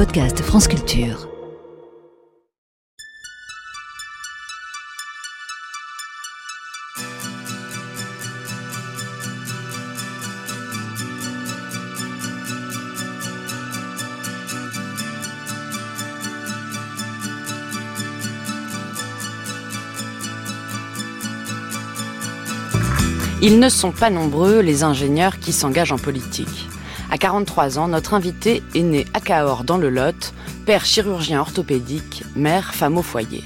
podcast France Culture. Ils ne sont pas nombreux, les ingénieurs qui s'engagent en politique. À 43 ans, notre invité est né à Cahors dans le Lot, père chirurgien orthopédique, mère femme au foyer.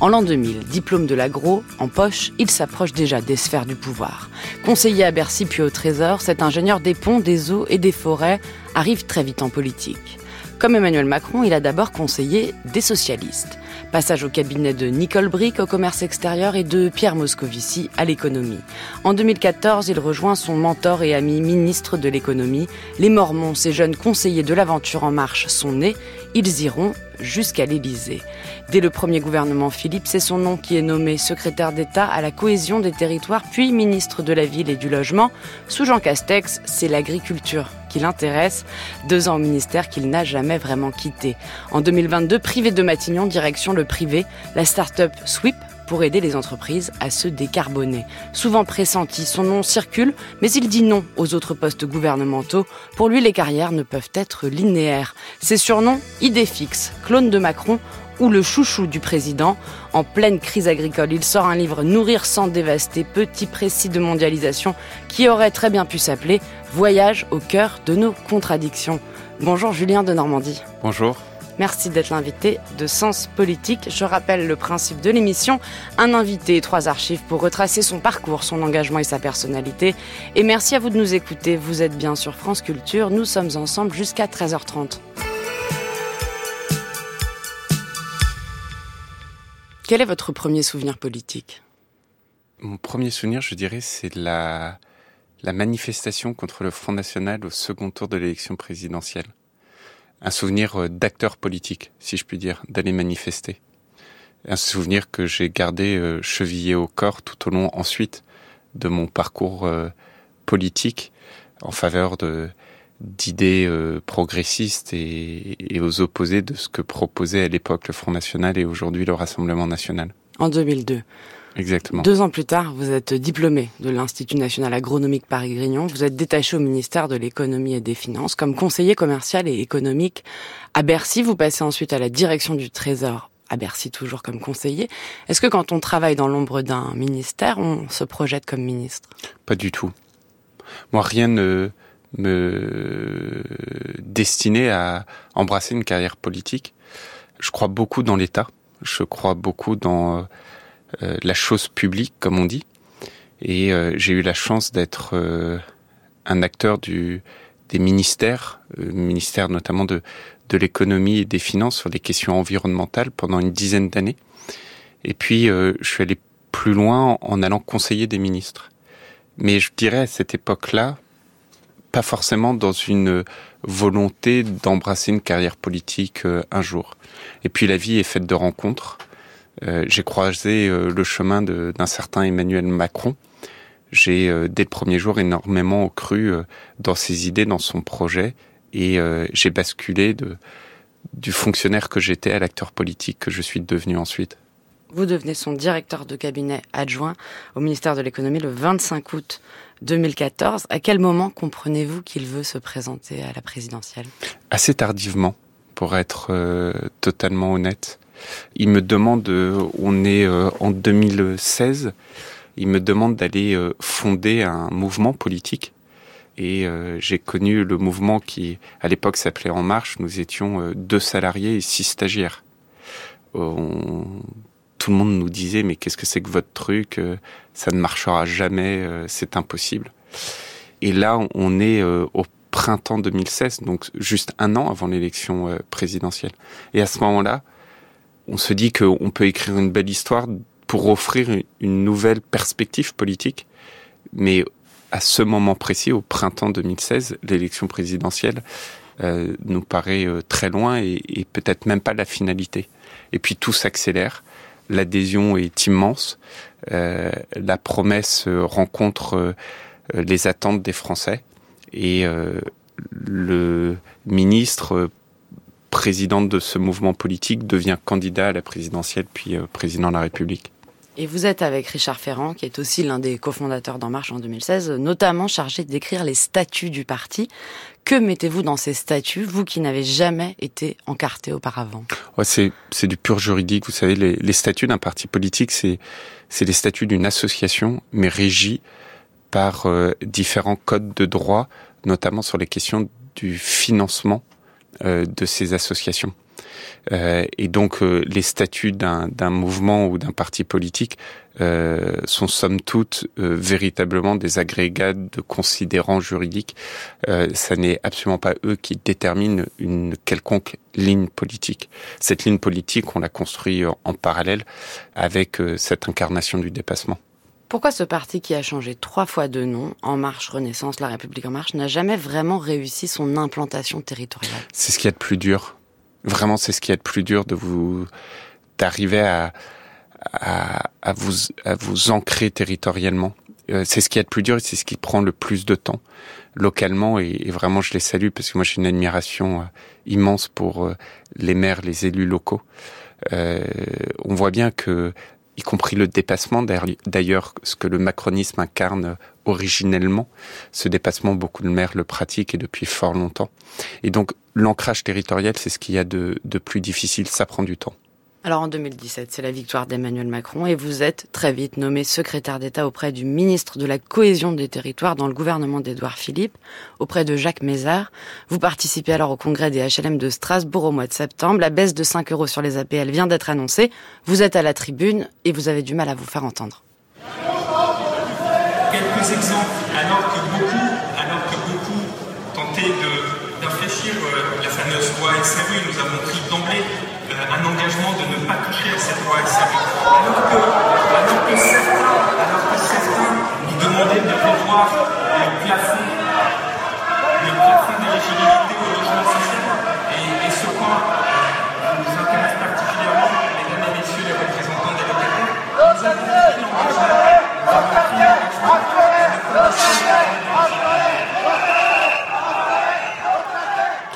En l'an 2000, diplôme de l'agro en poche, il s'approche déjà des sphères du pouvoir. Conseiller à Bercy puis au Trésor, cet ingénieur des ponts, des eaux et des forêts arrive très vite en politique. Comme Emmanuel Macron, il a d'abord conseillé des socialistes. Passage au cabinet de Nicole Brick au commerce extérieur et de Pierre Moscovici à l'économie. En 2014, il rejoint son mentor et ami ministre de l'économie. Les Mormons, ces jeunes conseillers de l'aventure en marche, sont nés. Ils iront jusqu'à l'Élysée. Dès le premier gouvernement Philippe, c'est son nom qui est nommé secrétaire d'État à la cohésion des territoires, puis ministre de la Ville et du Logement. Sous Jean Castex, c'est l'agriculture qui l'intéresse, deux ans au ministère qu'il n'a jamais vraiment quitté. En 2022, privé de Matignon, direction le privé, la start-up Sweep pour aider les entreprises à se décarboner. Souvent pressenti, son nom circule, mais il dit non aux autres postes gouvernementaux. Pour lui, les carrières ne peuvent être linéaires. Ses surnoms, idée fixe, clone de Macron ou le chouchou du président. En pleine crise agricole, il sort un livre Nourrir sans dévaster, petit précis de mondialisation, qui aurait très bien pu s'appeler Voyage au cœur de nos contradictions. Bonjour Julien de Normandie. Bonjour. Merci d'être l'invité de Sens Politique. Je rappelle le principe de l'émission, un invité et trois archives pour retracer son parcours, son engagement et sa personnalité. Et merci à vous de nous écouter. Vous êtes bien sur France Culture. Nous sommes ensemble jusqu'à 13h30. Quel est votre premier souvenir politique? Mon premier souvenir, je dirais, c'est la, la manifestation contre le Front National au second tour de l'élection présidentielle. Un souvenir euh, d'acteur politique, si je puis dire, d'aller manifester. Un souvenir que j'ai gardé euh, chevillé au corps tout au long ensuite de mon parcours euh, politique en faveur de d'idées progressistes et, et, aux opposés de ce que proposait à l'époque le Front National et aujourd'hui le Rassemblement National. En 2002. Exactement. Deux ans plus tard, vous êtes diplômé de l'Institut national agronomique Paris-Grignon. Vous êtes détaché au ministère de l'économie et des finances comme conseiller commercial et économique à Bercy. Vous passez ensuite à la direction du Trésor à Bercy toujours comme conseiller. Est-ce que quand on travaille dans l'ombre d'un ministère, on se projette comme ministre? Pas du tout. Moi, rien ne me destinait à embrasser une carrière politique. Je crois beaucoup dans l'État. Je crois beaucoup dans euh, la chose publique, comme on dit. Et euh, j'ai eu la chance d'être euh, un acteur du, des ministères, ministère notamment de, de l'économie et des finances sur des questions environnementales pendant une dizaine d'années. Et puis, je suis allé plus loin en allant conseiller des ministres. Mais je dirais à cette époque-là, pas forcément dans une volonté d'embrasser une carrière politique un jour. Et puis la vie est faite de rencontres. Euh, j'ai croisé euh, le chemin d'un certain Emmanuel Macron. J'ai, euh, dès le premier jour, énormément cru dans ses idées, dans son projet, et j'ai basculé de, du fonctionnaire que j'étais à l'acteur politique que je suis devenu ensuite. Vous devenez son directeur de cabinet adjoint au ministère de l'économie le 25 août 2014. À quel moment comprenez-vous qu'il veut se présenter à la présidentielle? Assez tardivement, pour être totalement honnête. Il me demande, euh, on est euh, en 2016, il me demande d'aller euh, fonder un mouvement politique. Et j'ai connu le mouvement qui, à l'époque, s'appelait En Marche. Nous étions deux salariés et six stagiaires. tout le monde nous disait mais qu'est-ce que c'est que votre truc Ça ne marchera jamais, c'est impossible. Et là, on est au printemps 2016, donc juste un an avant l'élection présidentielle. Et à ce moment-là, on se dit qu'on peut écrire une belle histoire pour offrir une nouvelle perspective politique. Mais à ce moment précis, au printemps 2016, l'élection présidentielle euh, nous paraît euh, très loin et, peut-être même pas la finalité. Et puis tout s'accélère, l'adhésion est immense, euh, la promesse rencontre les attentes des Français et le ministre président de ce mouvement politique devient candidat à la présidentielle puis président de la République. Et vous êtes avec Richard Ferrand, qui est aussi l'un des cofondateurs d'En Marche en 2016, notamment chargé d'écrire les statuts du parti. Que mettez-vous dans ces statuts, vous qui n'avez jamais été encarté auparavant? Ouais, c'est, c'est du pur juridique. Vous savez, les, les statuts d'un parti politique, c'est, c'est les statuts d'une association, mais régis par euh, différents codes de droit, notamment sur les questions du financement euh, de ces associations. Euh, et donc euh, les statuts d'un mouvement ou d'un parti politique euh, sont somme toute véritablement des agrégats de considérants juridiques. ça n'est absolument pas eux qui déterminent une quelconque ligne politique. Cette ligne politique, on l'a construit en parallèle avec cette incarnation du dépassement. Pourquoi ce parti qui a changé trois fois de nom, En Marche, Renaissance, La République En Marche, n'a jamais vraiment réussi son implantation territoriale? C'est ce qu'il y a de plus dur. Vraiment, c'est ce qui est le plus dur de vous d'arriver à, à, à, vous à vous ancrer territorialement. Euh, c'est ce qui est le plus dur et c'est ce qui prend le plus de temps localement et, vraiment je les salue parce que moi j'ai une admiration euh, immense pour euh, les maires, les élus locaux. on voit bien que y compris le dépassement, d'ailleurs, ce que le macronisme incarne originellement. Ce dépassement, beaucoup de maires le pratiquent et depuis fort longtemps. Et donc, l'ancrage territorial, c'est ce qu'il y a de, plus difficile, ça prend du temps. Alors en 2017, c'est la victoire d'Emmanuel Macron et vous êtes très vite nommé secrétaire d'État auprès du ministre de la cohésion des territoires dans le gouvernement d'Édouard Philippe, auprès de Jacques Mézard. Vous participez alors au congrès des HLM de Strasbourg au mois de septembre. La baisse de 5 euros sur les APL vient d'être annoncée. Vous êtes à la tribune et vous avez du mal à vous faire entendre. Quelques exemples, alors que beaucoup, alors que beaucoup tentaient d'infléchir euh, la fameuse loi SRU, nous avons pris d'emblée un engagement de ne pas toucher à cette loi. Alors que, alors que, certains, nous demandaient de revoir le plafond, le plafond d'éligibilité au logement social. Et, ce point euh, nous intéresse particulièrement, mesdames et messieurs les représentants des locataires. Nous avons l'engagement, nous avons pris l'engagement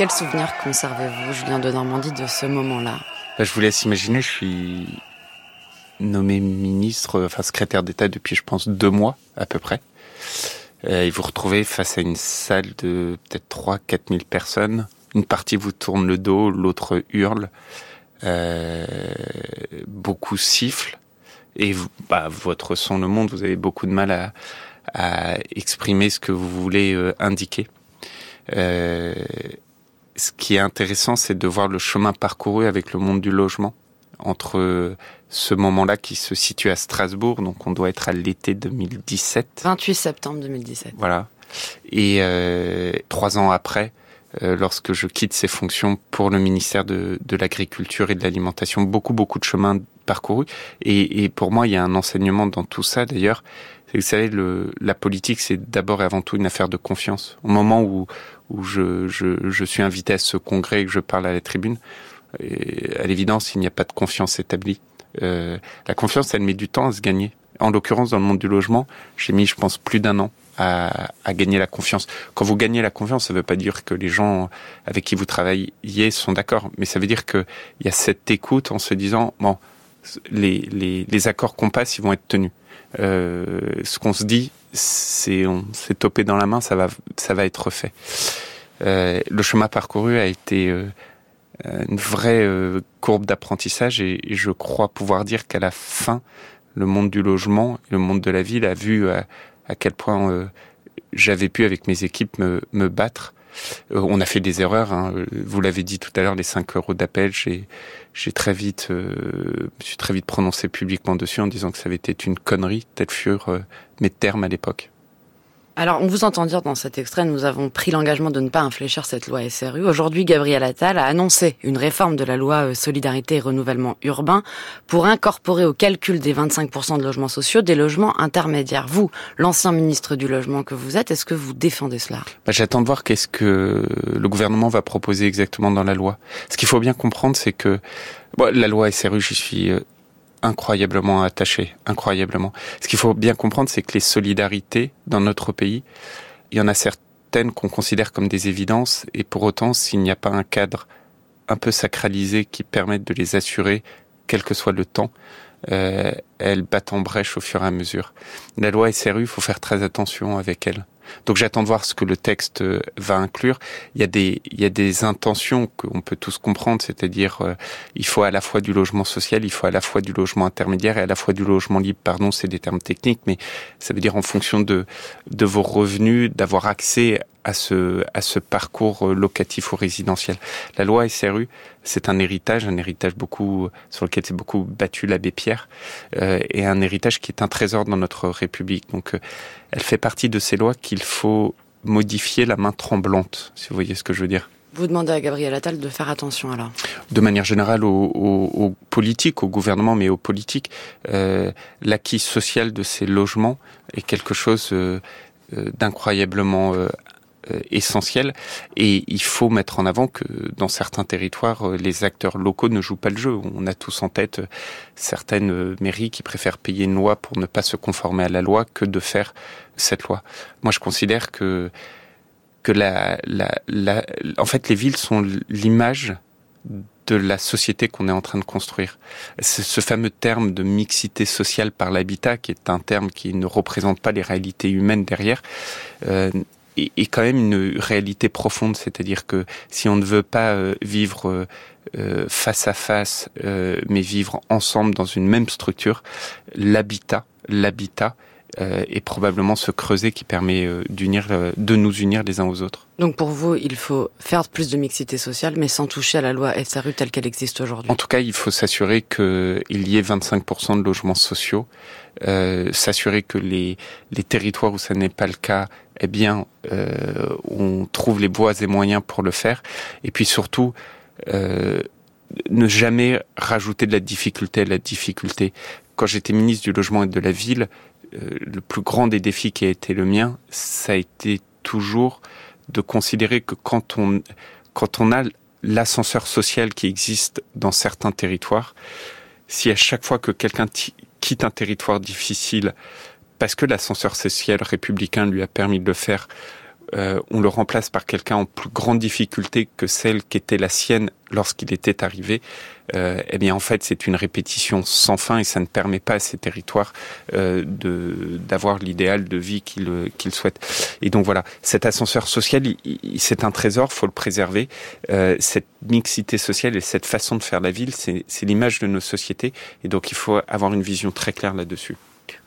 Quel souvenir conservez-vous, Julien de Normandie, de ce moment-là? Bah, Je vous laisse imaginer, je suis nommé ministre, enfin secrétaire d'État depuis, je pense, deux mois à peu près. Euh, et vous retrouvez face à une salle de peut-être 3 quatre mille personnes. Une partie vous tourne le dos, l'autre hurle. Euh, beaucoup sifflent. Et bah, votre son le monde, vous avez beaucoup de mal à, exprimer ce que vous voulez euh, indiquer. Ce qui est intéressant, c'est de voir le chemin parcouru avec le monde du logement entre ce moment-là qui se situe à Strasbourg, donc on doit être à l'été 2017. 28 septembre 2017. Voilà. Et euh, trois ans après, euh, lorsque je quitte ces fonctions pour le ministère de, de l'Agriculture et de l'Alimentation, beaucoup, beaucoup de chemin parcouru. Et, et, pour moi, il y a un enseignement dans tout ça, d'ailleurs. Vous savez, le, la politique, c'est d'abord et avant tout une affaire de confiance. Au moment où, où je, je, je, suis invité à ce congrès et que je parle à la tribune, à l'évidence, il n'y a pas de confiance établie. Euh, la confiance, elle met du temps à se gagner. En l'occurrence, dans le monde du logement, j'ai mis, je pense, plus d'un an à, à, gagner la confiance. Quand vous gagnez la confiance, ça ne veut pas dire que les gens avec qui vous travaillez sont d'accord, mais ça veut dire qu'il y a cette écoute en se disant, bon, les, les, les accords qu'on passe, ils vont être tenus. Euh, ce qu'on se dit, c'est on s'est topé dans la main, ça va ça va être fait. Euh, le chemin parcouru a été euh, une vraie euh, courbe d'apprentissage et, je crois pouvoir dire qu'à la fin, le monde du logement, le monde de la ville a vu à, à quel point euh, j'avais pu avec mes équipes me, me battre euh, on a fait des erreurs. Hein. Vous l'avez dit tout à l'heure, les 5 euros d'appel, j'ai, j'ai très vite, euh, suis très vite prononcé publiquement dessus en disant que ça avait été une connerie. Tels furent euh, mes termes à l'époque. Alors, on vous entend dire dans cet extrait, nous avons pris l'engagement de ne pas infléchir cette loi SRU. Aujourd'hui, Gabriel Attal a annoncé une réforme de la loi euh, Solidarité et Renouvellement Urbain pour incorporer au calcul des 25% de logements sociaux des logements intermédiaires. Vous, l'ancien ministre du Logement que vous êtes, est-ce que vous défendez cela? Bah, J'attends de voir qu'est-ce que le gouvernement va proposer exactement dans la loi. Ce qu'il faut bien comprendre, c'est que la loi SRU, j'y suis euh, incroyablement attaché, incroyablement. Ce qu'il faut bien comprendre, c'est que les solidarités dans notre pays, il y en a certaines qu'on considère comme des évidences, et pour autant, s'il n'y a pas un cadre un peu sacralisées qui permettent de les assurer, quel que soit le temps, euh, elles battent en brèche au fur et à mesure. La loi SRU, il faut faire très attention avec elle. Donc j'attends de voir ce que le texte euh, va inclure. Il y a des, il y a des intentions qu'on peut tous comprendre, c'est-à-dire euh, il faut à la fois du logement social, il faut à la fois du logement intermédiaire et à la fois du logement libre. Pardon, c'est des termes techniques, mais ça veut dire en fonction de, de vos revenus, d'avoir accès à ce, à ce parcours euh, locatif ou résidentiel. La loi SRU, c'est un héritage, un héritage beaucoup sur lequel s'est beaucoup battu l'abbé Pierre, euh, et un héritage qui est un trésor dans notre République. Donc, euh, elle fait partie de ces lois qu'il faut modifier la main tremblante, si vous voyez ce que je veux dire. Vous demandez à Gabriel Attal de faire attention alors De manière générale aux, aux, politiques, au gouvernement, mais aux politiques, euh, l'acquis social de ces logements est quelque chose euh, d'incroyablement euh, euh, essentiel et il faut mettre en avant que dans certains territoires euh, les acteurs locaux ne jouent pas le jeu. On a tous en tête euh, certaines mairies qui préfèrent payer une loi pour ne pas se conformer à la loi que de faire cette loi. Moi je considère que que la, la, la en fait les villes sont l'image de la société qu'on est en train de construire. Ce fameux terme de mixité sociale par l'habitat, qui est un terme qui ne représente pas les réalités humaines derrière, euh, est, quand même une réalité profonde, c'est-à-dire que si on ne veut pas euh, vivre euh, euh, face à face, mais vivre ensemble dans une même structure, l'habitat, l'habitat est probablement ce creuset qui permet d'unir, de nous unir les uns aux autres. Donc pour vous, il faut faire plus de mixité sociale, mais sans toucher à la loi SRU telle qu'elle existe aujourd'hui. En tout cas, il faut s'assurer qu'il y ait 25% de logements sociaux, s'assurer que les, les territoires où ça n'est pas le cas eh bien, euh, on trouve les voies et moyens pour le faire. Et puis surtout, euh, ne jamais rajouter de la difficulté à la difficulté. Quand j'étais ministre du Logement et de la Ville, euh, le plus grand des défis qui a été le mien, ça a été toujours de considérer que quand on, quand on a l'ascenseur social qui existe dans certains territoires, si à chaque fois que quelqu'un quitte un territoire difficile, parce que l'ascenseur social républicain lui a permis de le faire, euh, on le remplace par quelqu'un en plus grande difficulté que celle qui était la sienne lorsqu'il était arrivé, euh, eh bien en fait c'est une répétition sans fin et ça ne permet pas à ces territoires euh, de d'avoir l'idéal de vie qu'ils qu'ils souhaitent. Et donc voilà, cet ascenseur social, c'est un trésor, faut le préserver. Cette mixité sociale et cette façon de faire la ville, c'est l'image de nos sociétés et donc il faut avoir une vision très claire là-dessus.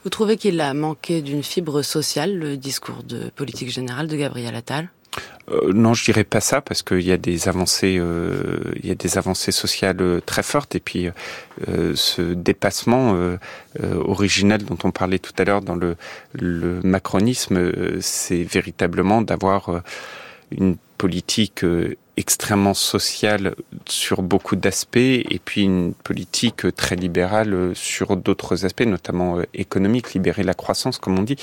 Vous trouvez qu'il a manqué d'une fibre sociale, le discours de politique générale de Gabriel Attal? Euh, non, je dirais pas ça parce qu'il y a des avancées, euh, il y a des avancées sociales euh, très fortes et puis ce dépassement original dont on parlait tout à l'heure dans le, le macronisme, c'est véritablement d'avoir une politique extrêmement sociale sur beaucoup d'aspects et puis une politique très libérale sur d'autres aspects, notamment euh, économiques, libérer la croissance, comme on dit.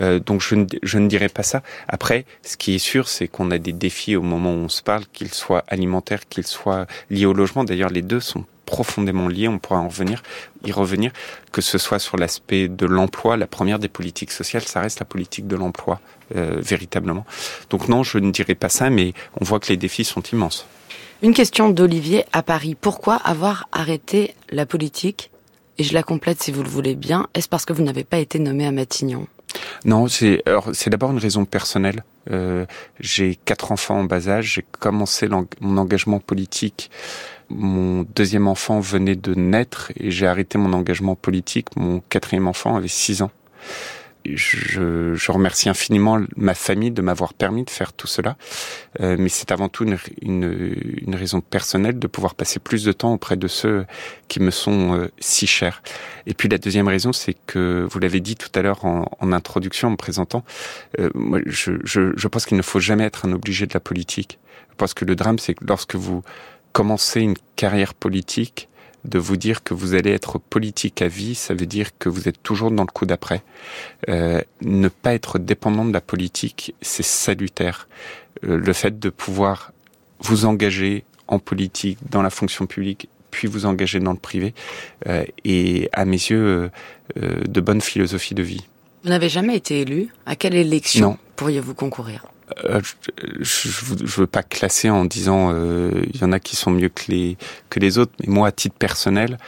Euh, donc je ne, je ne dirais pas ça. Après, ce qui est sûr, c'est qu'on a des défis au moment où on se parle, qu'ils soient alimentaires, qu'ils soient liés au logement. D'ailleurs, les deux sont profondément liés, on pourra en revenir, y revenir, que ce soit sur l'aspect de l'emploi, la première des politiques sociales, ça reste la politique de l'emploi, euh, véritablement. Donc non, je ne dirais pas ça, mais on voit que les défis sont immenses. Une question d'Olivier à Paris. Pourquoi avoir arrêté la politique? Et je la complète si vous le voulez bien. Est-ce parce que vous n'avez pas été nommé à Matignon? Non, c'est c'est d'abord une raison personnelle. Euh, j'ai quatre enfants en bas âge. J'ai commencé mon engagement politique mon deuxième enfant venait de naître et j'ai arrêté mon engagement politique. Mon quatrième enfant avait six ans. Je, je, remercie infiniment ma famille de m'avoir permis de faire tout cela, euh, mais c'est avant tout une, une, une, raison personnelle de pouvoir passer plus de temps auprès de ceux qui me sont euh, si chers. Et puis la deuxième raison, c'est que vous l'avez dit tout à l'heure en, en, introduction, en me présentant, euh, moi, je, je, je pense qu'il ne faut jamais être un obligé de la politique. Pense que le drame, c'est que lorsque vous commencer une carrière politique, de vous dire que vous allez être politique à vie, ça veut dire que vous êtes toujours dans le coup d'après. Euh, ne pas être dépendant de la politique, c'est salutaire. Euh, le fait de pouvoir vous engager en politique, dans la fonction publique, puis vous engager dans le privé, euh, est à mes yeux de bonne philosophie de vie. Vous n'avez jamais été élu À quelle élection pourriez-vous concourir? Euh, je, je, veux pas classer en disant euh, il y en a qui sont mieux que les que les autres, mais moi à titre personnel,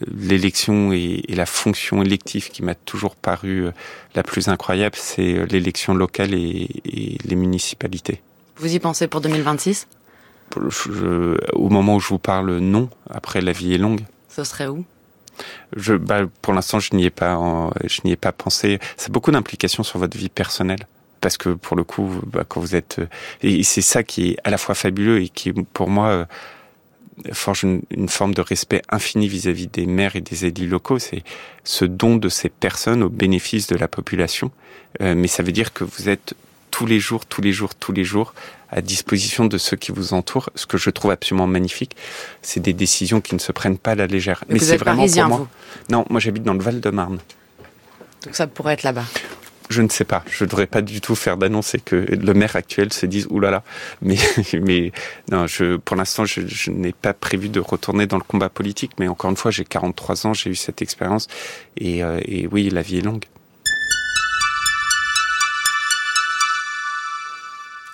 euh, l'élection et, la fonction élective qui m'a toujours paru la plus incroyable, c'est l'élection locale et, les municipalités. Vous y pensez pour 2026 Au moment où je vous parle, non. Après, la vie est longue. Ce serait où? Je, bah, pour l'instant, je n'y ai pas, je n'y ai pas pensé. Ça a beaucoup d'implications sur votre vie personnelle parce que pour le coup, bah, quand vous êtes, et c'est ça qui est à la fois fabuleux et qui, pour moi, euh, forge une, forme de respect infini vis-à-vis des maires et des élus locaux, c'est ce don de ces personnes au bénéfice de la population. Euh, mais ça veut dire que vous êtes tous les jours, tous les jours, tous les jours à disposition de ceux qui vous entourent. Ce que je trouve absolument magnifique, c'est des décisions qui ne se prennent pas à la légère. Mais, c'est vraiment pour moi. Non, moi j'habite dans le Val-de-Marne. Donc ça pourrait être là-bas je ne sais pas. Je ne devrais pas du tout faire d'annoncer que le maire actuel se dise oulala. Mais, mais non, je, pour l'instant, je, n'ai pas prévu de retourner dans le combat politique. Mais encore une fois, j'ai 43 ans, j'ai eu cette expérience. Et, euh, et oui, la vie est longue.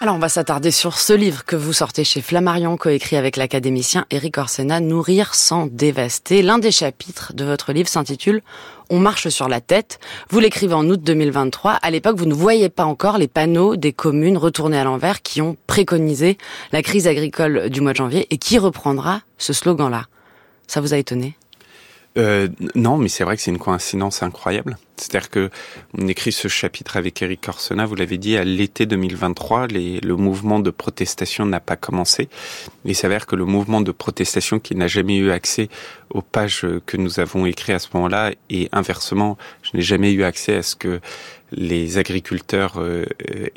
Alors on va s'attarder sur ce livre que vous sortez chez Flammarion, coécrit avec l'académicien Eric Orsena, Nourrir sans dévaster. L'un des chapitres de votre livre s'intitule On marche sur la tête. Vous l'écrivez en août 2023. À l'époque, vous ne voyez pas encore les panneaux des communes retournées à l'envers qui ont préconisé la crise agricole du mois de janvier et qui reprendra ce slogan-là. Ça vous a étonné? Euh, non, mais c'est vrai que c'est une coïncidence incroyable. C'est-à-dire que on écrit ce chapitre avec Eric Corsena, vous l'avez dit, à l'été 2023, les, le mouvement de protestation n'a pas commencé. Il s'avère que le mouvement de protestation qui n'a jamais eu accès aux pages que nous avons écrites à ce moment-là, et inversement, je n'ai jamais eu accès à ce que les agriculteurs euh,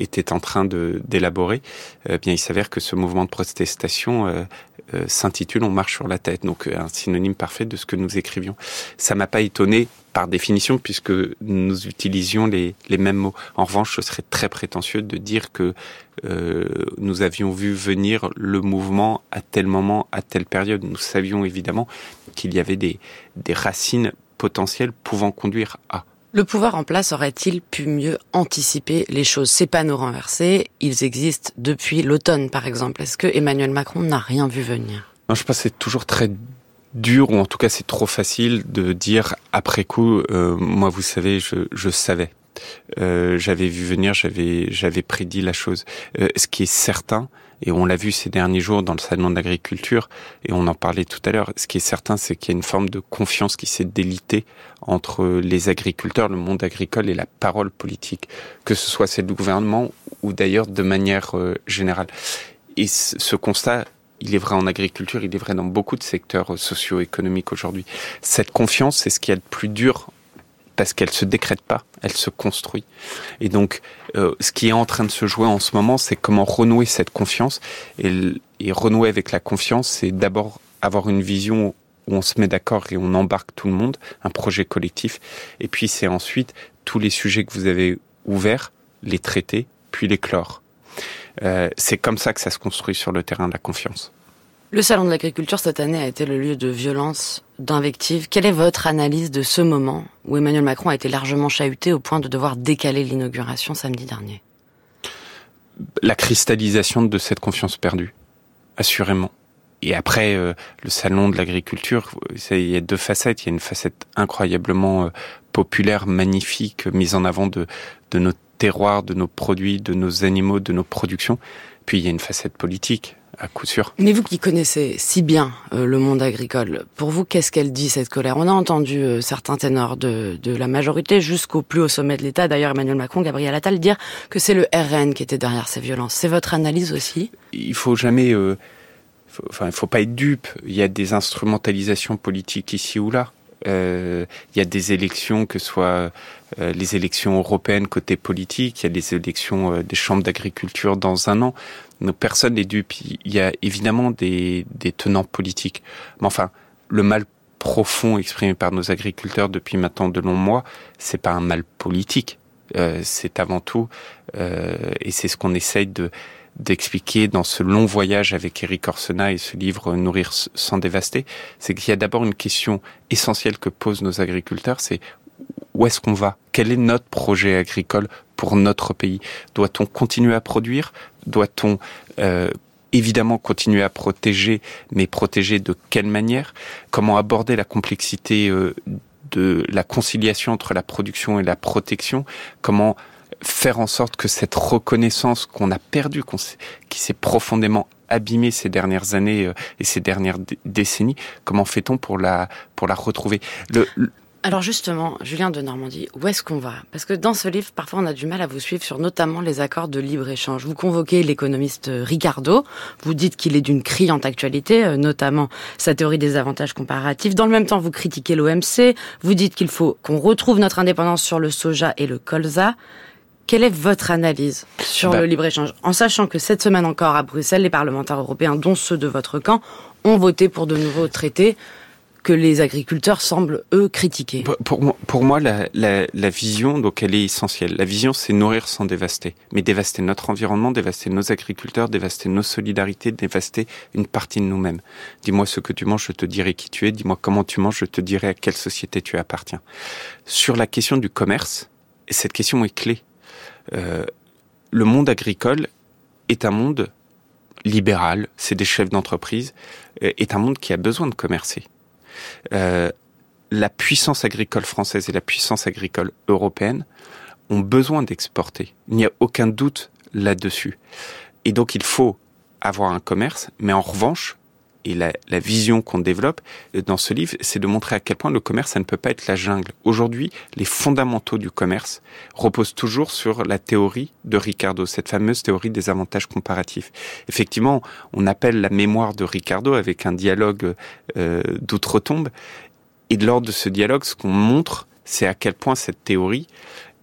étaient en train d'élaborer, eh bien il s'avère que ce mouvement de protestation euh, euh, s'intitule On marche sur la tête, donc un synonyme parfait de ce que nous écrivions. Ça m'a pas étonné par définition puisque nous utilisions les, les mêmes mots. En revanche, ce serait très prétentieux de dire que nous avions vu venir le mouvement à tel moment, à telle période. Nous savions évidemment qu'il y avait des, des racines potentielles pouvant conduire à. Le pouvoir en place aurait-il pu mieux anticiper les choses? Ces panneaux renversés, ils existent depuis l'automne par exemple. Est-ce que Emmanuel Macron n'a rien vu venir? Non, Je pense que c'est toujours très dur, ou en tout cas c'est trop facile de dire après coup, euh, moi vous savez, je, savais. Euh, j'avais vu venir, j'avais j'avais prédit la chose. Euh, ce qui est certain, et on l'a vu ces derniers jours dans le salon de l'agriculture, et on en parlait tout à l'heure, ce qui est certain, c'est qu'il y a une forme de confiance qui s'est délitée entre les agriculteurs, le monde agricole et la parole politique, que ce soit celle du gouvernement ou d'ailleurs de manière euh, générale. Et ce constat, il est vrai en agriculture, il est vrai dans beaucoup de secteurs socio-économiques aujourd'hui. Cette confiance, c'est ce qui est le plus dur parce qu'elle se décrète pas, elle se construit. Et donc, euh, ce qui est en train de se jouer en ce moment, c'est comment renouer cette confiance. Et, renouer avec la confiance, c'est d'abord avoir une vision où on se met d'accord et on embarque tout le monde, un projet collectif. Et puis c'est ensuite tous les sujets que vous avez ouverts, les traiter, puis les clore. Euh, c'est comme ça que ça se construit sur le terrain de la confiance. Le Salon de l'agriculture cette année a été le lieu de violence, d'invectives. Quelle est votre analyse de ce moment où Emmanuel Macron a été largement chahuté au point de devoir décaler l'inauguration samedi dernier? La cristallisation de cette confiance perdue, assurément. Et après, euh, le salon de l'agriculture, il y a deux facettes. Il y a une facette incroyablement euh, populaire, magnifique, mise en avant de, de nos terroirs, de nos produits, de nos animaux, de nos productions. Puis il y a une facette politique à coup sûr. Mais vous qui connaissez si bien euh, le monde agricole, pour vous, qu'est-ce qu'elle dit cette colère? On a entendu euh, certains ténors de, de la majorité jusqu'au plus haut sommet de l'État, d'ailleurs Emmanuel Macron, Gabriel Attal, dire que c'est le RN qui était derrière ces violences. C'est votre analyse aussi? Il faut jamais... Euh, enfin, il faut pas être dupe. Il y a des instrumentalisations politiques ici ou là. Euh, il y a des élections, que ce soit les élections européennes côté politique, il y a les élections des chambres d'agriculture dans un an personne n'est dupe. Il y a évidemment des, tenants politiques. Mais enfin, le mal profond exprimé par nos agriculteurs depuis maintenant de longs mois, c'est pas un mal politique. Euh, c'est avant tout, euh, et c'est ce qu'on essaye de d'expliquer dans ce long voyage avec Eric Orsena et ce livre Nourrir sans dévaster, c'est qu'il y a d'abord une question essentielle que posent nos agriculteurs, c'est où est-ce qu'on va? Quel est notre projet agricole pour notre pays? Doit-on continuer à produire? Doit-on euh, évidemment continuer à protéger, mais protéger de quelle manière? Comment aborder la complexité euh, de la conciliation entre la production et la protection? Comment faire en sorte que cette reconnaissance qu'on a perdue, qui s'est profondément abîmée ces dernières années euh, et ces dernières décennies, comment fait-on pour la retrouver? Alors justement, Julien de Normandie, où est-ce qu'on va? Parce que dans ce livre, parfois on a du mal à vous suivre sur notamment les accords de libre-échange. Vous convoquez l'économiste euh, Ricardo, vous dites qu'il est d'une criante actualité, euh, notamment sa théorie des avantages comparatifs. Dans le même temps, vous critiquez l'OMC, vous dites qu'il faut qu'on retrouve notre indépendance sur le soja et le colza. Quelle est votre analyse sur bah le libre-échange En sachant que cette semaine encore à Bruxelles, les parlementaires européens, dont ceux de votre camp, ont voté pour de nouveaux traités que les agriculteurs semblent, eux, critiquer. Pour, moi, pour moi la, la, la, vision, donc, elle est essentielle. La vision, c'est nourrir sans dévaster. Mais dévaster notre environnement, dévaster nos agriculteurs, dévaster nos solidarités, dévaster une partie de nous-mêmes. Dis-moi ce que tu manges, je te dirai qui tu es. Dis-moi comment tu manges, je te dirai à quelle société tu appartiens. Sur la question du commerce, cette question est clé. Euh, le monde agricole est un monde libéral, c'est des chefs d'entreprise, euh, est un monde qui a besoin de commercer. Euh, la puissance agricole française et la puissance agricole européenne ont besoin d'exporter. Il n'y a aucun doute là-dessus. Et donc il faut avoir un commerce, mais en revanche, et la, vision qu'on développe dans ce livre, c'est de montrer à quel point le commerce, ça ne peut pas être la jungle. Aujourd'hui, les fondamentaux du commerce reposent toujours sur la théorie de Ricardo, cette fameuse théorie des avantages comparatifs. Effectivement, on appelle la mémoire de Ricardo avec un dialogue euh, d'outre-tombe, et lors de ce dialogue, ce qu'on montre, c'est à quel point cette théorie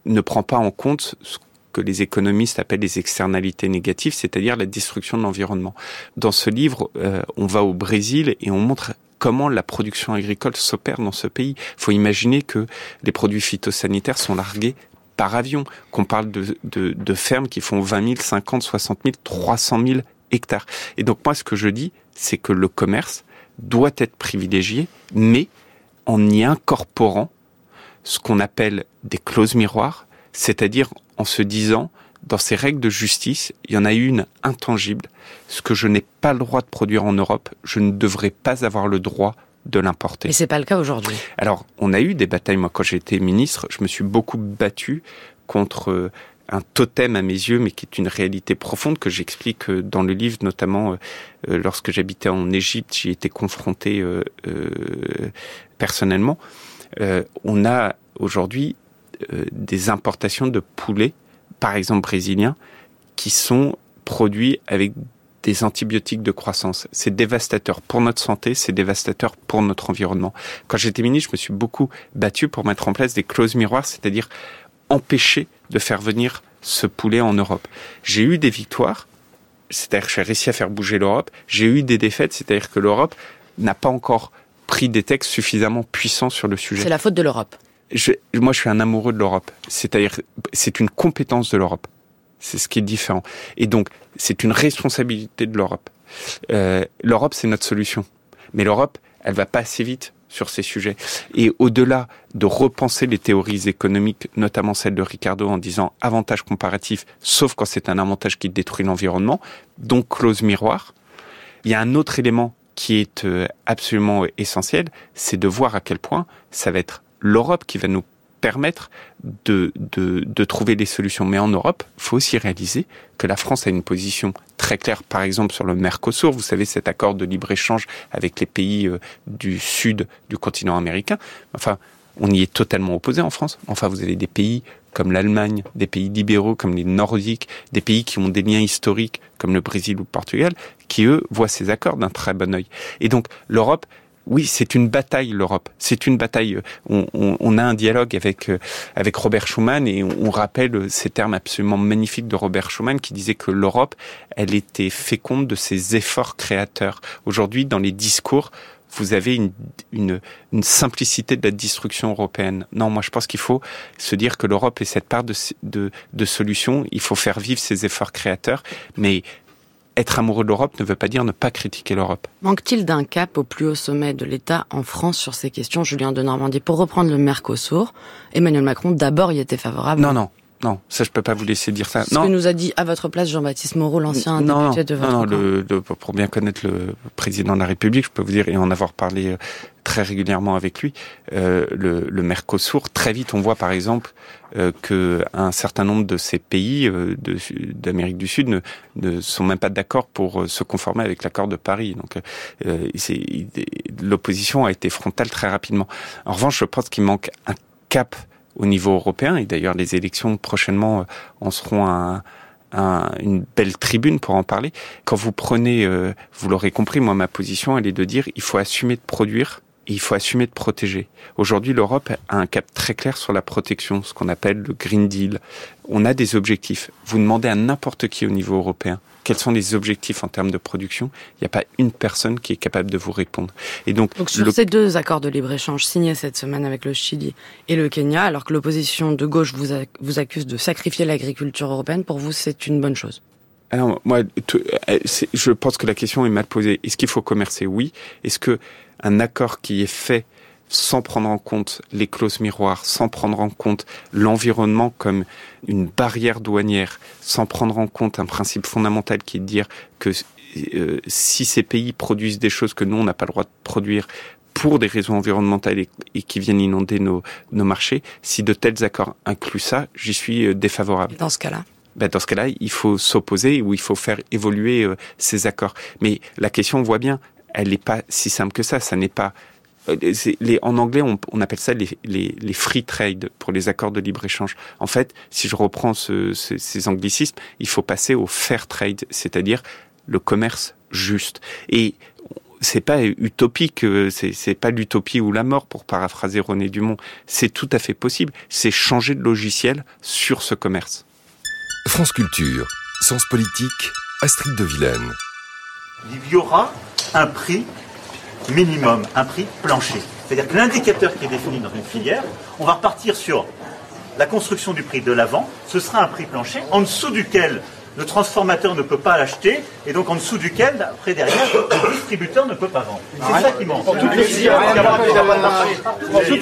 ne prend pas en compte ce que les économistes appellent les externalités négatives, c'est-à-dire la destruction de l'environnement. Dans ce livre, euh, on va au Brésil et on montre comment la production agricole s'opère dans ce pays. Il faut imaginer que les produits phytosanitaires sont largués par avion, qu'on parle de, de, fermes qui font 20 000, 50, 60 000, 300 000 hectares. Et donc moi, ce que je dis, c'est que le commerce doit être privilégié, mais en y incorporant ce qu'on appelle des clauses miroirs, c'est-à-dire en se disant, dans ces règles de justice, il y en a une intangible. Ce que je n'ai pas le droit de produire en Europe, je ne devrais pas avoir le droit de l'importer. Et c'est pas le cas aujourd'hui. Alors, on a eu des batailles. Moi, quand j'étais ministre, je me suis beaucoup battu contre euh, un totem à mes yeux, mais qui est une réalité profonde que j'explique euh, dans le livre, notamment euh, lorsque j'habitais en Égypte, j'y étais confronté euh, personnellement. on a aujourd'hui des importations de poulets, par exemple brésiliens, qui sont produits avec des antibiotiques de croissance. C'est dévastateur pour notre santé, c'est dévastateur pour notre environnement. Quand j'étais ministre, je me suis beaucoup battu pour mettre en place des clauses miroirs, c'est-à-dire empêcher de faire venir ce poulet en Europe. J'ai eu des victoires, c'est-à-dire que j'ai réussi à faire bouger l'Europe. J'ai eu des défaites, c'est-à-dire que l'Europe n'a pas encore pris des textes suffisamment puissants sur le sujet. C'est la faute de l'Europe je, moi, je suis un amoureux de l'Europe. C'est-à-dire, c'est une compétence de l'Europe. C'est ce qui est différent. Et donc, c'est une responsabilité de l'Europe. Euh, L'Europe, c'est notre solution. Mais l'Europe, elle va pas assez vite sur ces sujets. Et au-delà de repenser les théories économiques, notamment celle de Ricardo en disant avantage comparatif, sauf quand c'est un avantage qui détruit l'environnement, donc clause miroir, il y a un autre élément qui est euh, absolument essentiel, c'est de voir à quel point ça va être l'Europe qui va nous permettre de, de, de, trouver des solutions. Mais en Europe, faut aussi réaliser que la France a une position très claire, par exemple sur le Mercosur, vous savez, cet accord de libre-échange avec les pays euh, du sud du continent américain. Enfin, on y est totalement opposé en France. Enfin, vous avez des pays comme l'Allemagne, des pays libéraux comme les Nordiques, des pays qui ont des liens historiques comme le Brésil ou le Portugal, qui eux voient ces accords d'un très bon œil. Et donc l'Europe, oui, c'est une bataille l'Europe. C'est une bataille. On, on, on, a un dialogue avec euh, avec Robert Schuman et on, rappelle ces termes absolument magnifiques de Robert Schuman qui disait que l'Europe, elle était féconde de ses efforts créateurs. Aujourd'hui, dans les discours, vous avez une, une, une, simplicité de la destruction européenne. Non, moi je pense qu'il faut se dire que l'Europe est cette part de, de, de solution. Il faut faire vivre ses efforts créateurs, mais être amoureux de l'Europe ne veut pas dire ne pas critiquer l'Europe. Manque-t-il d'un cap au plus haut sommet de l'État en France sur ces questions, Julien de Normandie Pour reprendre le Mercosur, Emmanuel Macron d'abord y était favorable. Non, non. Non, ça je peux pas vous laisser dire ça. Ce non. que nous a dit à votre place Jean-Baptiste Moreau, l'ancien député de votre Non, le, pour bien connaître le président de la République, je peux vous dire et en avoir parlé euh, très régulièrement avec lui, euh, le, le, Mercosur. Très vite, on voit par exemple euh, que un certain nombre de ces pays euh, d'Amérique du Sud ne, ne sont même pas d'accord pour euh, se conformer avec l'accord de Paris. Donc, euh, l'opposition a été frontale très rapidement. En revanche, je pense qu'il manque un cap au niveau européen. Et d'ailleurs, les élections prochainement euh, en seront un, un, une belle tribune pour en parler. Quand vous prenez, euh, vous l'aurez compris, moi ma position, elle est de dire il faut assumer de produire et il faut assumer de protéger. Aujourd'hui, l'Europe a un cap très clair sur la protection, ce qu'on appelle le Green Deal. On a des objectifs. Vous demandez à n'importe qui au niveau européen quels sont les objectifs en termes de production, il n'y a pas une personne qui est capable de vous répondre. Et donc, donc sur ces deux accords de libre-échange signés cette semaine avec le Chili et le Kenya, alors que l'opposition de gauche vous, vous accuse de sacrifier l'agriculture européenne, pour vous, c'est une bonne chose? Alors, moi, euh, je pense que la question est mal posée. Est-ce qu'il faut commercer? Oui. Est-ce que un accord qui est fait sans prendre en compte les clauses miroirs, sans prendre en compte l'environnement comme une barrière douanière, sans prendre en compte un principe fondamental qui est de dire que euh, si ces pays produisent des choses que nous, on n'a pas le droit de produire pour des raisons environnementales et, qui viennent inonder nos, nos, marchés, si de tels accords incluent ça, j'y suis euh, défavorable. Dans ce cas-là ben dans ce cas-là, il faut s'opposer ou il faut faire évoluer euh, ces accords. Mais la question, on voit bien, elle n'est pas si simple que ça. Ça n'est pas les, en anglais, on, on appelle ça les, les, les, free trade pour les accords de libre-échange. En fait, si je reprends ce, ce, ces anglicismes, il faut passer au fair trade, c'est-à-dire le commerce juste. Et c'est pas utopique, euh, c'est pas l'utopie ou la mort pour paraphraser René Dumont. C'est tout à fait possible. C'est changer de logiciel sur ce commerce. France Culture, Sens Politique, Astrid de Vilaine. Il y aura un prix minimum, un prix plancher. C'est-à-dire que l'indicateur qui est défini dans une filière, on va repartir sur la construction du prix de l'avant, ce sera un prix plancher en dessous duquel le transformateur ne peut pas l'acheter, et donc en dessous duquel, après derrière, le distributeur ne peut pas vendre. C'est ça qui manque. Toutes les filières, toutes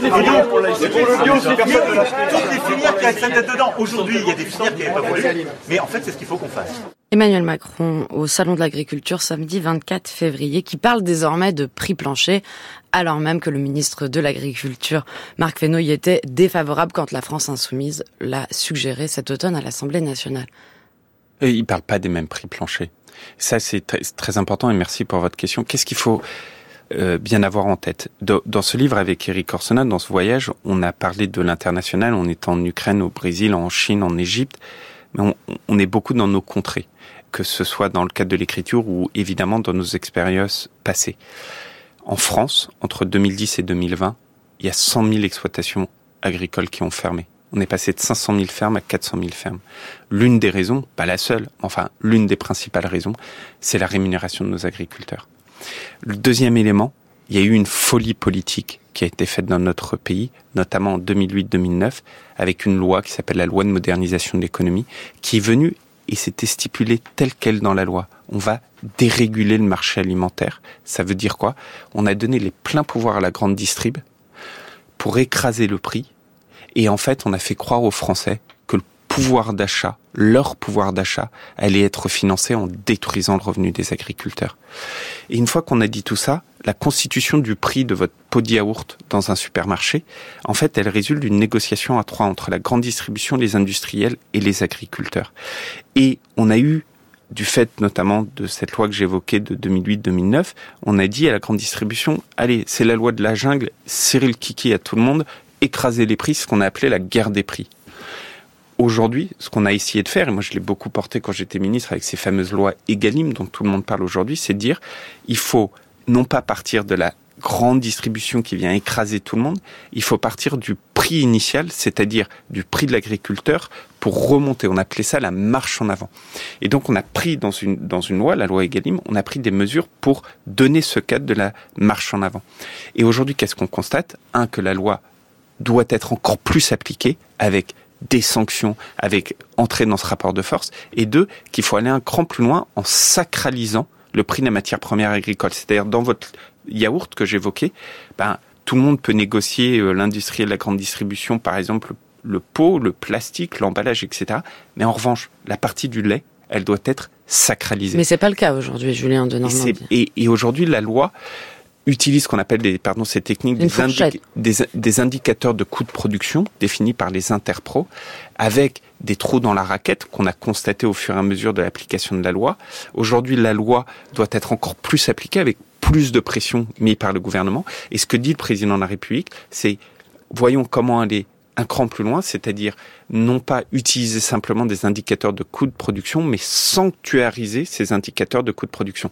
les filières qui acceptent dedans. Aujourd'hui, il y a des filières qui n'avaient pas voulu, mais en fait, c'est ce qu'il faut qu'on fasse. Emmanuel Macron au Salon de l'Agriculture samedi 24 février qui parle désormais de prix plancher alors même que le ministre de l'Agriculture, Marc Fesneau, y était défavorable quand la France insoumise l'a suggéré cet automne à l'Assemblée nationale. Et il parle pas des mêmes prix planchers. Ça, c'est très, important et merci pour votre question. Qu'est-ce qu'il faut euh, bien avoir en tête? Dans, ce livre avec Eric Orsona, dans ce voyage, on a parlé de l'international. On est en Ukraine, au Brésil, en Chine, en Égypte, mais on, on est beaucoup dans nos contrées que ce soit dans le cadre de l'écriture ou évidemment dans nos expériences passées. En France, entre 2010 et 2020, il y a 100 000 exploitations agricoles qui ont fermé. On est passé de 500 000 fermes à 400 000 fermes. L'une des raisons, pas la seule, enfin l'une des principales raisons, c'est la rémunération de nos agriculteurs. Le deuxième élément, il y a eu une folie politique qui a été faite dans notre pays, notamment en 2008-2009, avec une loi qui s'appelle la loi de modernisation de l'économie, qui est venue et c'était stipulé tel quel dans la loi. On va déréguler le marché alimentaire. Ça veut dire quoi? On a donné les pleins pouvoirs à la grande distrib pour écraser le prix. Et en fait, on a fait croire aux Français que le pouvoir d'achat, leur pouvoir d'achat, allait être financé en détruisant le revenu des agriculteurs. Et une fois qu'on a dit tout ça, la constitution du prix de votre pot de yaourt dans un supermarché, en fait, elle résulte d'une négociation à trois entre la grande distribution, les industriels et les agriculteurs. Et on a eu du fait notamment de cette loi que j'évoquais de 2008-2009, on a dit à la grande distribution, allez, c'est la loi de la jungle, le kiki à tout le monde, écraser les prix, ce qu'on a appelé la guerre des prix. Aujourd'hui, ce qu'on a essayé de faire, et moi je l'ai beaucoup porté quand j'étais ministre avec ces fameuses lois EGalim dont tout le monde parle aujourd'hui, c'est de dire, il faut non pas partir de la grande distribution qui vient écraser tout le monde, il faut partir du prix initial, c'est-à-dire du prix de l'agriculteur, pour remonter. On appelait ça la marche en avant. Et donc on a pris dans une, dans une loi, la loi Egalim, on a pris des mesures pour donner ce cadre de la marche en avant. Et aujourd'hui, qu'est-ce qu'on constate? Un, que la loi doit être encore plus appliquée avec des sanctions, avec entrer dans ce rapport de force, et deux, qu'il faut aller un cran plus loin en sacralisant le prix de la matière première agricole. C'est-à-dire dans votre yaourt que j'évoquais, ben, tout le monde peut négocier, euh, l'industrie et la grande distribution par exemple, le pot, le plastique, l'emballage, etc. Mais en revanche, la partie du lait, elle doit être sacralisée. Mais c'est pas le cas aujourd'hui, Julien de Normandie. Et, et, aujourd'hui, la loi utilise ce qu'on appelle des, pardon, ces techniques des, des, des, indicateurs de coûts de production définis par les interpros avec des trous dans la raquette qu'on a constaté au fur et à mesure de l'application de la loi. Aujourd'hui, la loi doit être encore plus appliquée avec plus de pression mise par le gouvernement. Et ce que dit le président de la République, c'est voyons comment aller un cran plus loin, c'est-à-dire non pas utiliser simplement des indicateurs de coûts de production, mais sanctuariser ces indicateurs de coûts de production.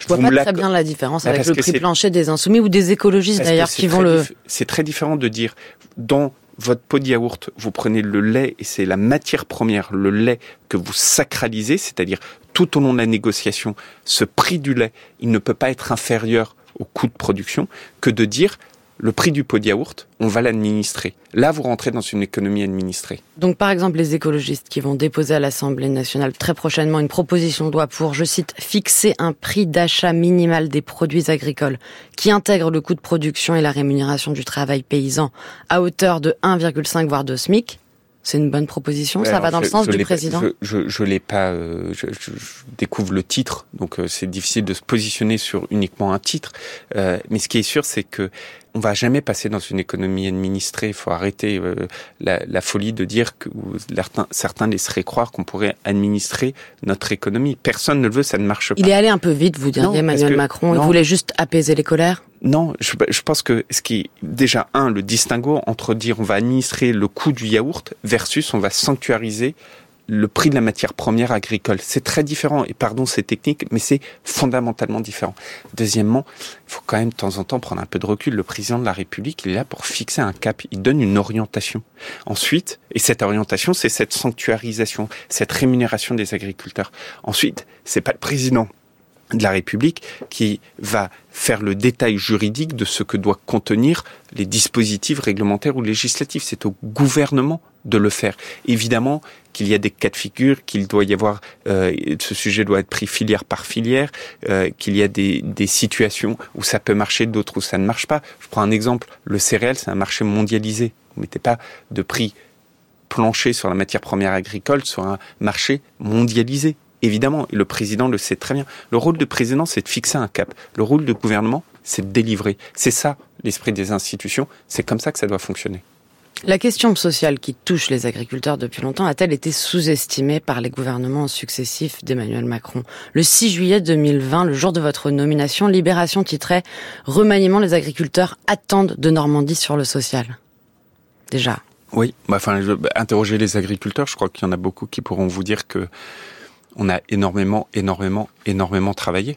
Je vois pas très bien la différence bah, avec le prix plancher des insoumis ou des écologistes d'ailleurs qui vont le... C'est très différent de dire dans votre pot de yaourt, vous prenez le lait et c'est la matière première, le lait que vous sacralisez, c'est-à-dire tout au long de la négociation, ce prix du lait, il ne peut pas être inférieur au coût de production, que de dire le prix du pot de yaourt, on va l'administrer. Là, vous rentrez dans une économie administrée. Donc, par exemple, les écologistes qui vont déposer à l'Assemblée nationale très prochainement une proposition de loi pour, je cite, fixer un prix d'achat minimal des produits agricoles qui intègre le coût de production et la rémunération du travail paysan à hauteur de 1,5 voire 2 SMIC. C'est une bonne proposition, ça va dans le sens du président? je, je, l'ai pas, euh, je, découvre le titre, donc euh, c'est difficile de se positionner sur uniquement un titre. Euh, mais ce qui est sûr, c'est que on va jamais passer dans une économie administrée. Il faut arrêter euh, la, la, folie de dire que certains, laisseraient croire qu'on pourrait administrer notre économie. Personne ne le veut, ça ne marche pas. Il est allé un peu vite, vous diriez, Emmanuel Macron. Il voulait juste apaiser les colères? Non, je, je, pense que ce qui déjà un le distinguo entre dire on va administrer le coût du yaourt versus on va sanctuariser le prix de la matière première agricole. C'est très différent, et pardon, c'est technique, mais c'est fondamentalement différent. Deuxièmement, il faut quand même de temps en temps prendre un peu de recul. Le président de la République, il est là pour fixer un cap, il donne une orientation. Ensuite, et cette orientation, c'est cette sanctuarisation, cette rémunération des agriculteurs. Ensuite, c'est pas le président de la République qui va faire le détail juridique de ce que doit contenir les dispositifs réglementaires ou législatifs. C'est au gouvernement de le faire. Évidemment qu'il y a des cas de figure, qu'il doit y avoir, euh, ce sujet doit être pris filière par filière, euh, qu'il y a des, des situations où ça peut marcher, d'autres où ça ne marche pas. Je prends un exemple, le céréal, c'est un marché mondialisé. Vous mettez pas de prix plancher sur la matière première agricole sur un marché mondialisé évidemment, le président le sait très bien. Le rôle du président, c'est de fixer un cap. Le rôle du gouvernement, c'est de délivrer. C'est ça l'esprit des institutions. C'est comme ça que ça doit fonctionner. La question sociale qui touche les agriculteurs depuis longtemps a-t-elle été sous-estimée par les gouvernements successifs d'Emmanuel Macron? Le 6 juillet 2020, le jour de votre nomination, Libération titrait Remaniement, les agriculteurs attendent de Normandie sur le social. Déjà. Oui, bah, enfin, bah, interroger les agriculteurs, je crois qu'il y en a beaucoup qui pourront vous dire que on a énormément, énormément, énormément travaillé.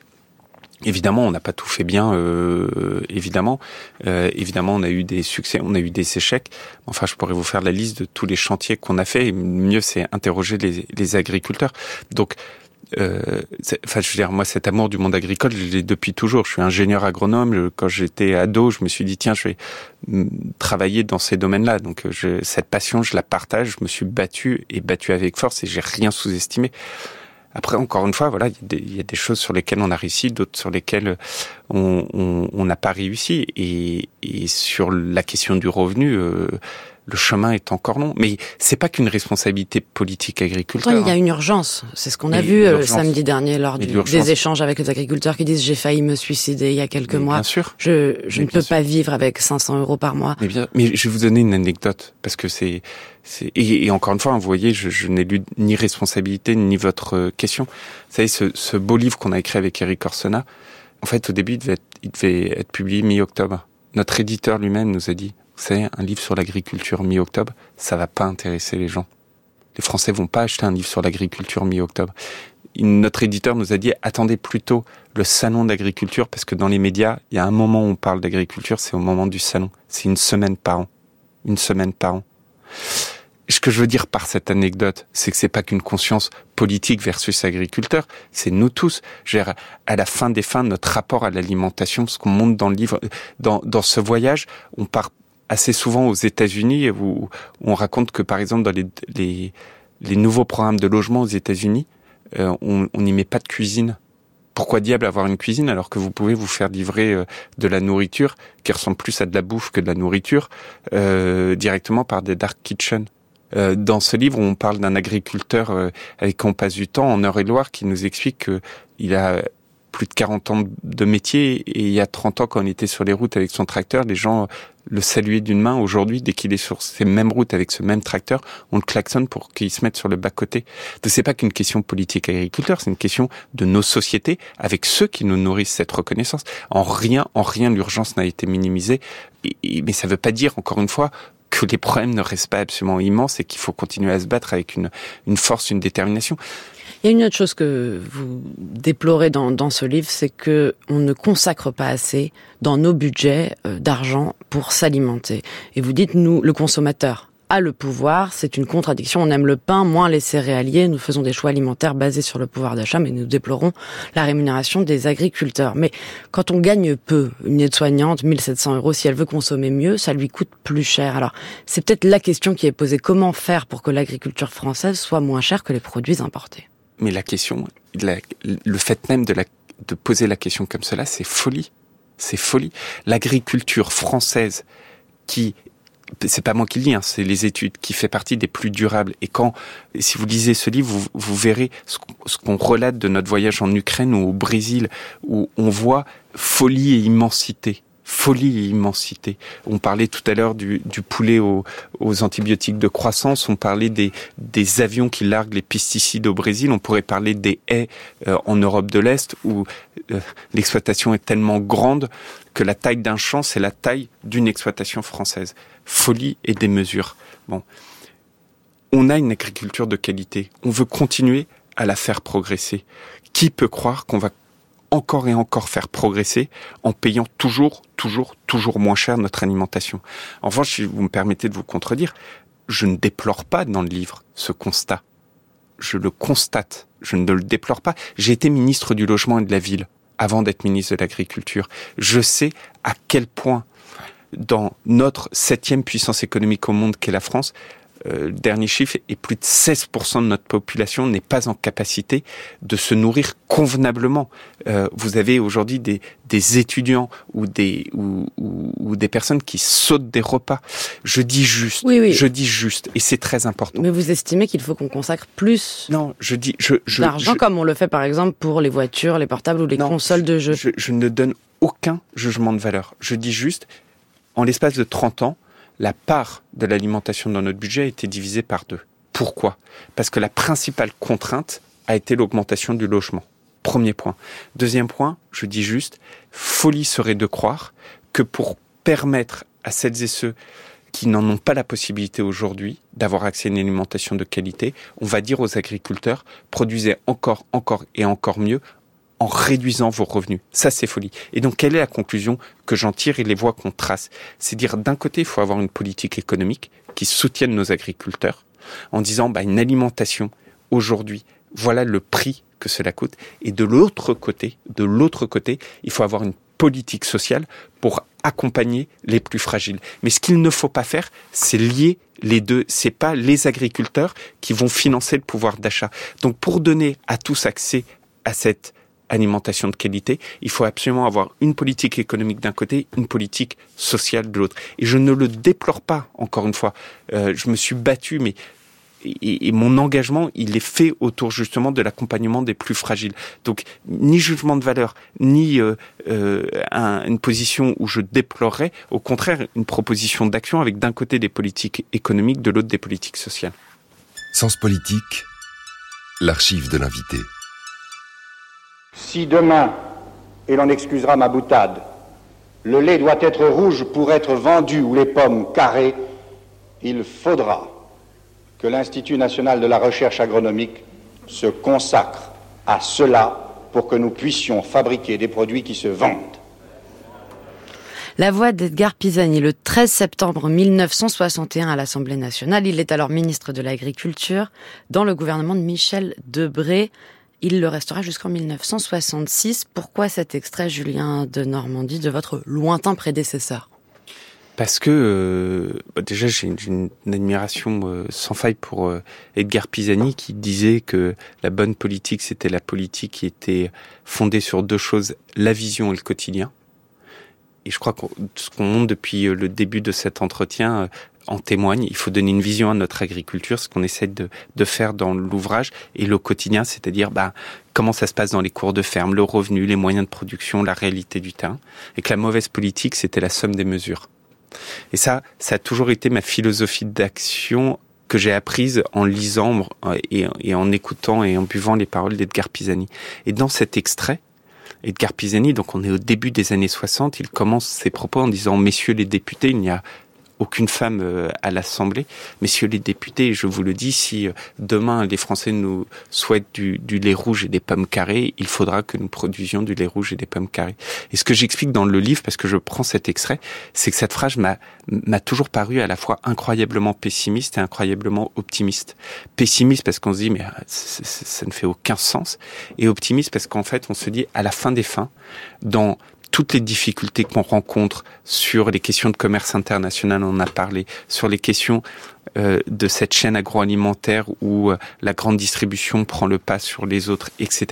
Évidemment, on n'a pas tout fait bien. Euh, évidemment, euh, évidemment, on a eu des succès, on a eu des échecs. Enfin, je pourrais vous faire la liste de tous les chantiers qu'on a fait. mieux, c'est interroger les, agriculteurs. Donc, euh, enfin, je veux dire, moi, cet amour du monde agricole, je l'ai depuis toujours. Je suis ingénieur agronome. quand j'étais ado, je me suis dit, tiens, je vais travailler dans ces domaines-là. Donc, je, cette passion, je la partage. Je me suis battu et battu avec force et j'ai rien sous-estimé. Après, encore une fois, voilà, il y, a des choses sur lesquelles on a réussi, d'autres sur lesquelles on n'a pas réussi. Et, sur la question du revenu, euh, le chemin est encore long. Mais c'est pas qu'une responsabilité politique agriculteur. il y a une urgence. C'est ce qu'on a vu euh, samedi dernier lors des échanges avec les agriculteurs qui disent j'ai failli me suicider il y a quelques mois. Bien sûr. Je, je ne peux pas vivre avec 500 euros par mois. Mais, bien, mais je vais vous donner une anecdote parce que c'est et, et, encore une fois, vous voyez, je, je n'ai lu ni responsabilité ni votre euh, question. Vous savez, ce, ce beau livre qu'on a écrit avec Eric Orsena, en fait, au début, il devait être, il devait être publié mi-octobre. Notre éditeur lui-même nous a dit, un livre sur l'agriculture mi-octobre, ça va pas intéresser les gens. Les Français vont pas acheter un livre sur l'agriculture mi-octobre. Notre éditeur nous a dit attendez plutôt le salon d'agriculture parce que dans les médias, il y a un moment où on parle d'agriculture, c'est au moment du salon. C'est une semaine par an. Une semaine par an. Ce que je veux dire par cette anecdote, c'est que c'est pas qu'une conscience politique versus agriculteur, c'est nous tous. À la fin des fins, notre rapport à l'alimentation, ce qu'on montre dans le livre, dans ce voyage, on part assez souvent aux États-Unis où, on raconte que par exemple dans les, les, les nouveaux programmes de logement aux États-Unis, euh, on n'y met pas de cuisine. Pourquoi diable avoir une cuisine alors que vous pouvez vous faire livrer euh, de la nourriture qui ressemble plus à de la bouffe que de la nourriture euh, directement par des dark kitchens? Euh, dans ce livre, on parle d'un agriculteur avec qui on passe du temps en Eure-et-Loire qui nous explique qu'il a plus de 40 ans de métier et il y a 30 ans quand on était sur les routes avec son tracteur, les gens le saluaient d'une main. Aujourd'hui, dès qu'il est sur ces mêmes routes avec ce même tracteur, on le klaxonne pour qu'il se mette sur le bas-côté. Ce n'est pas qu'une question politique agriculteur, c'est une question de nos sociétés avec ceux qui nous nourrissent cette reconnaissance. En rien, en rien, l'urgence n'a été minimisée. mais ça veut pas dire, encore une fois, que les problèmes ne restent pas absolument immenses et qu'il faut continuer à se battre avec une, une force, une détermination. Il y a une autre chose que vous déplorez dans, dans ce livre, c'est que on ne consacre pas assez dans nos budgets euh, d'argent pour s'alimenter. Et vous dites, nous, le consommateur a le pouvoir, c'est une contradiction. On aime le pain, moins les céréaliers. Nous faisons des choix alimentaires basés sur le pouvoir d'achat, mais nous déplorons la rémunération des agriculteurs. Mais quand on gagne peu, une aide-soignante, 1700 euros, si elle veut consommer mieux, ça lui coûte plus cher. Alors, c'est peut-être la question qui est posée. Comment faire pour que l'agriculture française soit moins chère que les produits importés? mais la question, le fait même de, de poser la question comme cela, c'est folie. C'est folie. L'agriculture française qui c'est pas moi qui le dis, hein, c'est les études, qui fait partie des plus durables. Et quand, si vous lisez ce livre, vous, vous verrez ce qu'on relate de notre voyage en Ukraine ou au Brésil, où on voit folie et immensité folie et immensité. On parlait tout à l'heure du, poulet aux, antibiotiques de croissance, on parlait des, des avions qui larguent les pesticides au Brésil, on pourrait parler des haies euh, en Europe de l'Est où l'exploitation est tellement grande que la taille d'un champ, c'est la taille d'une exploitation française. Folie et démesure. Bon. On a une agriculture de qualité. On veut continuer à la faire progresser. Qui peut croire qu'on va encore et encore faire progresser en payant toujours, toujours, toujours moins cher notre alimentation? En revanche, si vous me permettez de vous contredire, je ne déplore pas dans le livre ce constat. Je le constate, je ne le déplore pas. J'ai été ministre du logement et de la ville avant d'être ministre de l'agriculture. Je sais à quel point dans notre septième puissance économique au monde qu'est la France, euh, le dernier chiffre est plus de 16% de notre population n'est pas en capacité de se nourrir convenablement. Euh, vous avez aujourd'hui des, des étudiants ou des ou, ou, des personnes qui sautent des repas. Je dis juste, oui, je dis juste, et c'est très important. Mais vous estimez qu'il faut qu'on consacre plus Non, je dis je, je d'argent comme on le fait par exemple pour les voitures, les portables ou les consoles de jeux? Je, je ne donne aucun jugement de valeur. Je dis juste, en l'espace de 30 ans, la part de l'alimentation dans notre budget a été divisée par deux. Pourquoi? Parce que la principale contrainte a été l'augmentation du logement. Premier point. Deuxième point, je dis juste, folie serait de croire que pour permettre à celles et ceux qui n'en ont pas la possibilité aujourd'hui d'avoir accès à une alimentation de qualité, on va dire aux agriculteurs, produisez encore, encore et encore mieux en réduisant vos revenus. Ça, c'est folie. Et donc, quelle est la conclusion que j'en tire et les voies qu'on trace? C'est dire, d'un côté, il faut avoir une politique économique qui soutienne nos agriculteurs en disant, bah, une alimentation, aujourd'hui, voilà le prix que cela coûte. Et de l'autre côté, de l'autre côté, il faut avoir une politique sociale pour accompagner les plus fragiles. Mais ce qu'il ne faut pas faire, c'est lier les deux. C'est pas les agriculteurs qui vont financer le pouvoir d'achat. Donc, pour donner à tous accès à cette alimentation de qualité, il faut absolument avoir une politique économique d'un côté, une politique sociale de l'autre. Et je ne le déplore pas, encore une fois. Euh, je me suis battu, mais mon engagement, il est fait autour justement de l'accompagnement des plus fragiles. Donc, ni jugement de valeur, ni euh, euh, une position où je déplorerais, au contraire, une proposition d'action avec d'un côté des politiques économiques, de l'autre des politiques sociales. Sens politique, l'archive de l'invité. Si demain, et l'on excusera ma boutade, le lait doit être rouge pour être vendu ou les pommes carrées, il faudra que l'Institut national de la recherche agronomique se consacre à cela pour que nous puissions fabriquer des produits qui se vendent. La voix d'Edgar Pisani, le 13 septembre 1961 à l'Assemblée nationale. Il est alors ministre de l'Agriculture dans le gouvernement de Michel Debré. Il le restera jusqu'en 1966. Pourquoi cet extrait, Julien de Normandie, de votre lointain prédécesseur? Parce que euh, bah, déjà j'ai une, admiration euh, sans faille pour euh, Edgar Pisani qui disait que la bonne politique c'était la politique qui était fondée sur deux choses la vision et le quotidien. Et je crois que ce qu'on montre depuis le début de cet entretien en témoigne. Il faut donner une vision à notre agriculture, ce qu'on essaie de, faire dans l'ouvrage et le quotidien, c'est-à-dire bah, comment ça se passe dans les cours de ferme, le revenu, les moyens de production, la réalité du terrain. Et que la mauvaise politique, c'était la somme des mesures. Et ça, ça a toujours été ma philosophie d'action que j'ai apprise en lisant et, en écoutant et en buvant les paroles d'Edgar Pisani. Et dans cet extrait, Edgar Pisani, donc on est au début des années 60, il commence ses propos en disant Messieurs les députés, il n'y a aucune femme euh, à l'Assemblée. Messieurs les députés, je vous le dis, si euh, demain les Français nous souhaitent du, lait rouge et des pommes carrées, il faudra que nous produisions du lait rouge et des pommes carrées. Et ce que j'explique dans le livre, parce que je prends cet extrait, c'est que cette phrase m'a toujours paru à la fois incroyablement pessimiste et incroyablement optimiste. Pessimiste parce qu'on se dit mais euh, ça ne fait aucun sens, et optimiste parce qu'en fait on se dit à la fin des fins, dans toutes les difficultés qu'on rencontre sur les questions de commerce international, on en a parlé, sur les questions euh, de cette chaîne agroalimentaire où euh, la grande distribution prend le pas sur les autres, etc.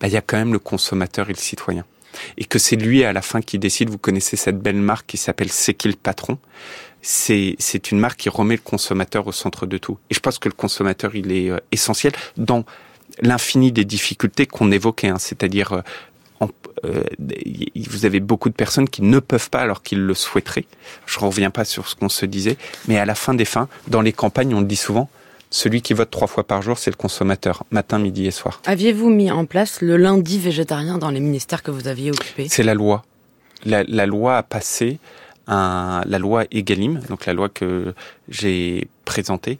Bah, il y a quand même le consommateur et le citoyen. Et que c'est lui à la fin qui décide. Vous connaissez cette belle marque qui s'appelle C'est qui le patron c'est une marque qui remet le consommateur au centre de tout. Et je pense que le consommateur il est euh, essentiel dans l'infini des difficultés qu'on évoquait, hein, c'est-à-dire euh, vous avez beaucoup de personnes qui ne peuvent pas alors qu'ils le souhaiteraient. Je reviens pas sur ce qu'on se disait, mais à la fin des fins, dans les campagnes, on le dit souvent, celui qui vote trois fois par jour, c'est le consommateur, matin, midi et soir. Aviez-vous mis en place le lundi végétarien dans les ministères que vous aviez occupés? C'est la loi. La, loi a passé un, la loi Egalim, donc la loi que j'ai présentée,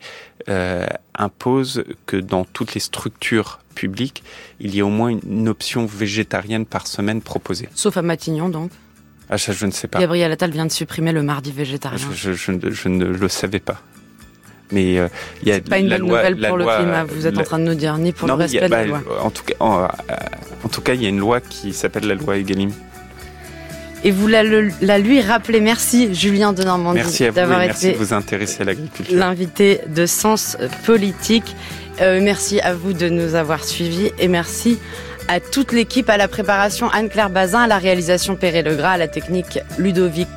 euh, impose que dans toutes les structures publiques, il y ait au moins une option végétarienne par semaine proposée. Sauf à Matignon, donc Ah, ça, je ne sais pas. Gabriel Attal vient de supprimer le mardi végétarien. Je, je, je, ne le savais pas. Mais euh, il y a pas une la bonne loi, nouvelle pour le climat. Vous êtes en train de nous dire ni pour le respect de la bah, loi. En tout cas, en, en tout cas, il y a une loi qui s'appelle la loi Egalim et vous la, la, lui rappelez. Merci Julien de Normandie d'avoir été. L'invité de Sens Politique. Euh, merci à vous de nous avoir suivis et merci à toute l'équipe, à la préparation Anne-Claire Bazin, à la réalisation Perret Legras, à la technique Ludovic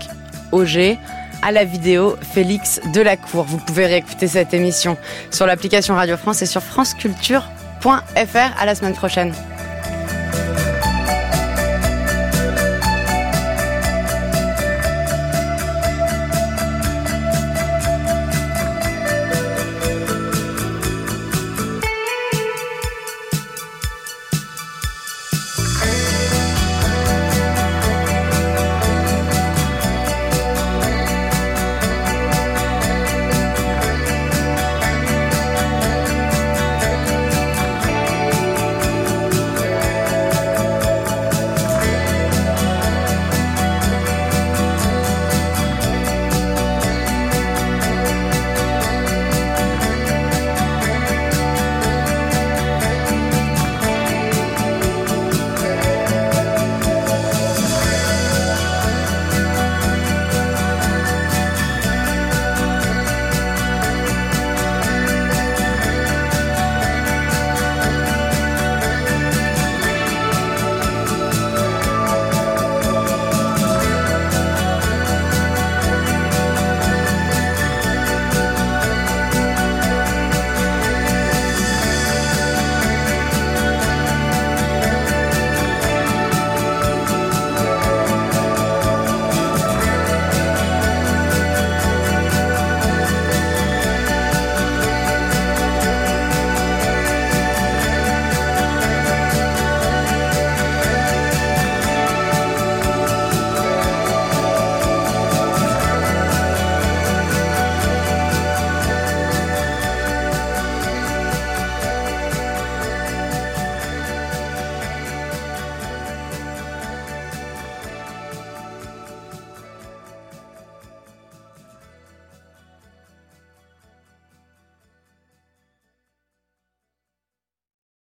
Auger, à la vidéo Félix Delacour. Vous pouvez réécouter cette émission sur l'application Radio France et sur franceculture.fr. À la semaine prochaine.